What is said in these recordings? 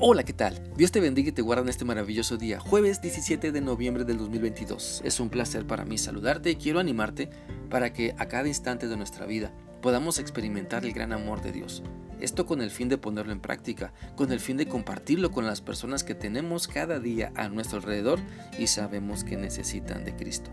Hola, ¿qué tal? Dios te bendiga y te guarda en este maravilloso día, jueves 17 de noviembre del 2022. Es un placer para mí saludarte y quiero animarte para que a cada instante de nuestra vida podamos experimentar el gran amor de Dios. Esto con el fin de ponerlo en práctica, con el fin de compartirlo con las personas que tenemos cada día a nuestro alrededor y sabemos que necesitan de Cristo.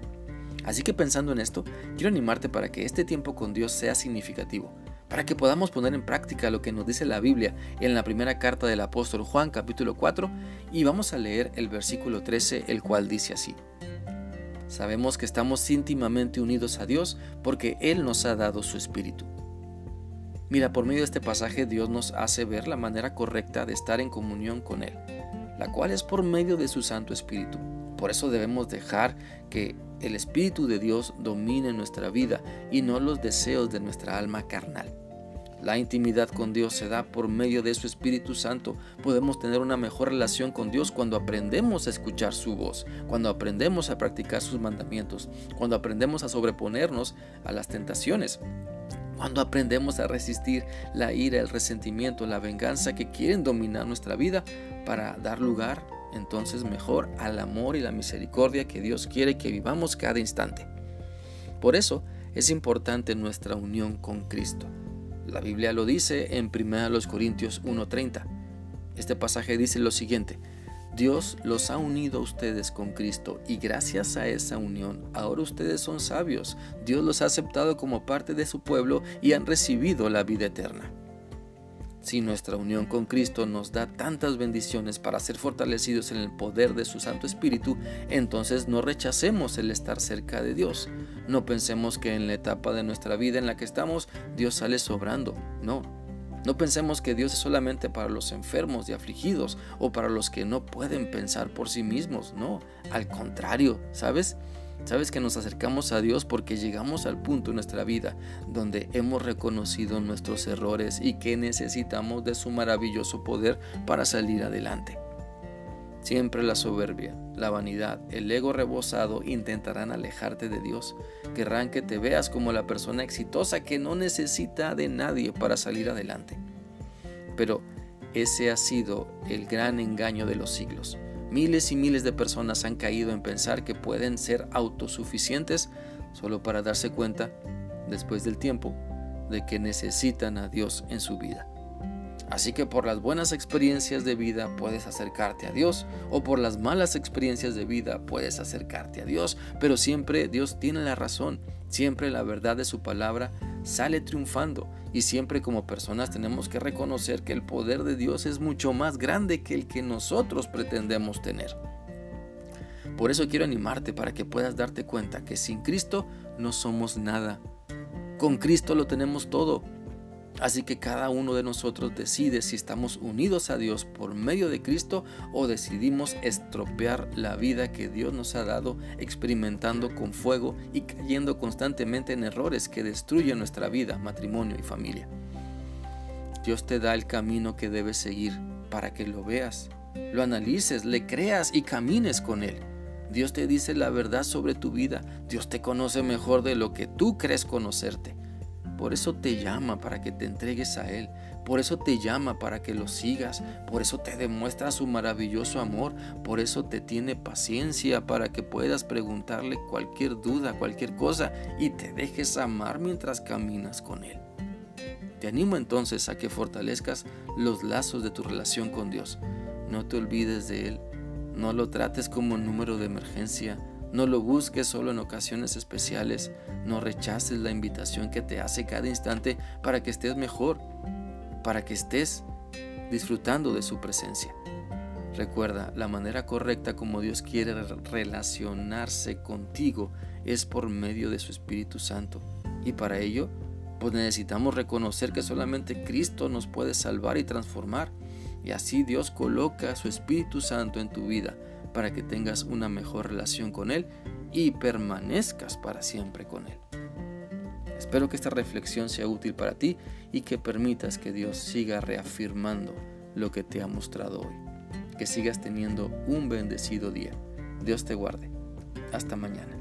Así que pensando en esto, quiero animarte para que este tiempo con Dios sea significativo para que podamos poner en práctica lo que nos dice la Biblia en la primera carta del apóstol Juan capítulo 4 y vamos a leer el versículo 13 el cual dice así. Sabemos que estamos íntimamente unidos a Dios porque Él nos ha dado su Espíritu. Mira, por medio de este pasaje Dios nos hace ver la manera correcta de estar en comunión con Él, la cual es por medio de su Santo Espíritu. Por eso debemos dejar que el Espíritu de Dios domine nuestra vida y no los deseos de nuestra alma carnal. La intimidad con Dios se da por medio de su Espíritu Santo. Podemos tener una mejor relación con Dios cuando aprendemos a escuchar su voz, cuando aprendemos a practicar sus mandamientos, cuando aprendemos a sobreponernos a las tentaciones, cuando aprendemos a resistir la ira, el resentimiento, la venganza que quieren dominar nuestra vida para dar lugar entonces mejor al amor y la misericordia que Dios quiere que vivamos cada instante. Por eso es importante nuestra unión con Cristo. La Biblia lo dice en 1 Corintios 1:30. Este pasaje dice lo siguiente, Dios los ha unido a ustedes con Cristo y gracias a esa unión ahora ustedes son sabios. Dios los ha aceptado como parte de su pueblo y han recibido la vida eterna. Si nuestra unión con Cristo nos da tantas bendiciones para ser fortalecidos en el poder de su Santo Espíritu, entonces no rechacemos el estar cerca de Dios. No pensemos que en la etapa de nuestra vida en la que estamos Dios sale sobrando. No. No pensemos que Dios es solamente para los enfermos y afligidos o para los que no pueden pensar por sí mismos. No, al contrario, ¿sabes? Sabes que nos acercamos a Dios porque llegamos al punto en nuestra vida donde hemos reconocido nuestros errores y que necesitamos de su maravilloso poder para salir adelante. Siempre la soberbia, la vanidad, el ego rebosado intentarán alejarte de Dios. Querrán que te veas como la persona exitosa que no necesita de nadie para salir adelante. Pero ese ha sido el gran engaño de los siglos. Miles y miles de personas han caído en pensar que pueden ser autosuficientes solo para darse cuenta, después del tiempo, de que necesitan a Dios en su vida. Así que por las buenas experiencias de vida puedes acercarte a Dios o por las malas experiencias de vida puedes acercarte a Dios, pero siempre Dios tiene la razón, siempre la verdad de su palabra sale triunfando y siempre como personas tenemos que reconocer que el poder de Dios es mucho más grande que el que nosotros pretendemos tener. Por eso quiero animarte para que puedas darte cuenta que sin Cristo no somos nada. Con Cristo lo tenemos todo. Así que cada uno de nosotros decide si estamos unidos a Dios por medio de Cristo o decidimos estropear la vida que Dios nos ha dado experimentando con fuego y cayendo constantemente en errores que destruyen nuestra vida, matrimonio y familia. Dios te da el camino que debes seguir para que lo veas, lo analices, le creas y camines con Él. Dios te dice la verdad sobre tu vida. Dios te conoce mejor de lo que tú crees conocerte. Por eso te llama para que te entregues a Él. Por eso te llama para que lo sigas. Por eso te demuestra su maravilloso amor. Por eso te tiene paciencia para que puedas preguntarle cualquier duda, cualquier cosa y te dejes amar mientras caminas con Él. Te animo entonces a que fortalezcas los lazos de tu relación con Dios. No te olvides de Él. No lo trates como número de emergencia no lo busques solo en ocasiones especiales. No rechaces la invitación que te hace cada instante para que estés mejor, para que estés disfrutando de su presencia. Recuerda, la manera correcta como Dios quiere relacionarse contigo es por medio de su Espíritu Santo. Y para ello, pues necesitamos reconocer que solamente Cristo nos puede salvar y transformar. Y así Dios coloca su Espíritu Santo en tu vida para que tengas una mejor relación con Él y permanezcas para siempre con Él. Espero que esta reflexión sea útil para ti y que permitas que Dios siga reafirmando lo que te ha mostrado hoy. Que sigas teniendo un bendecido día. Dios te guarde. Hasta mañana.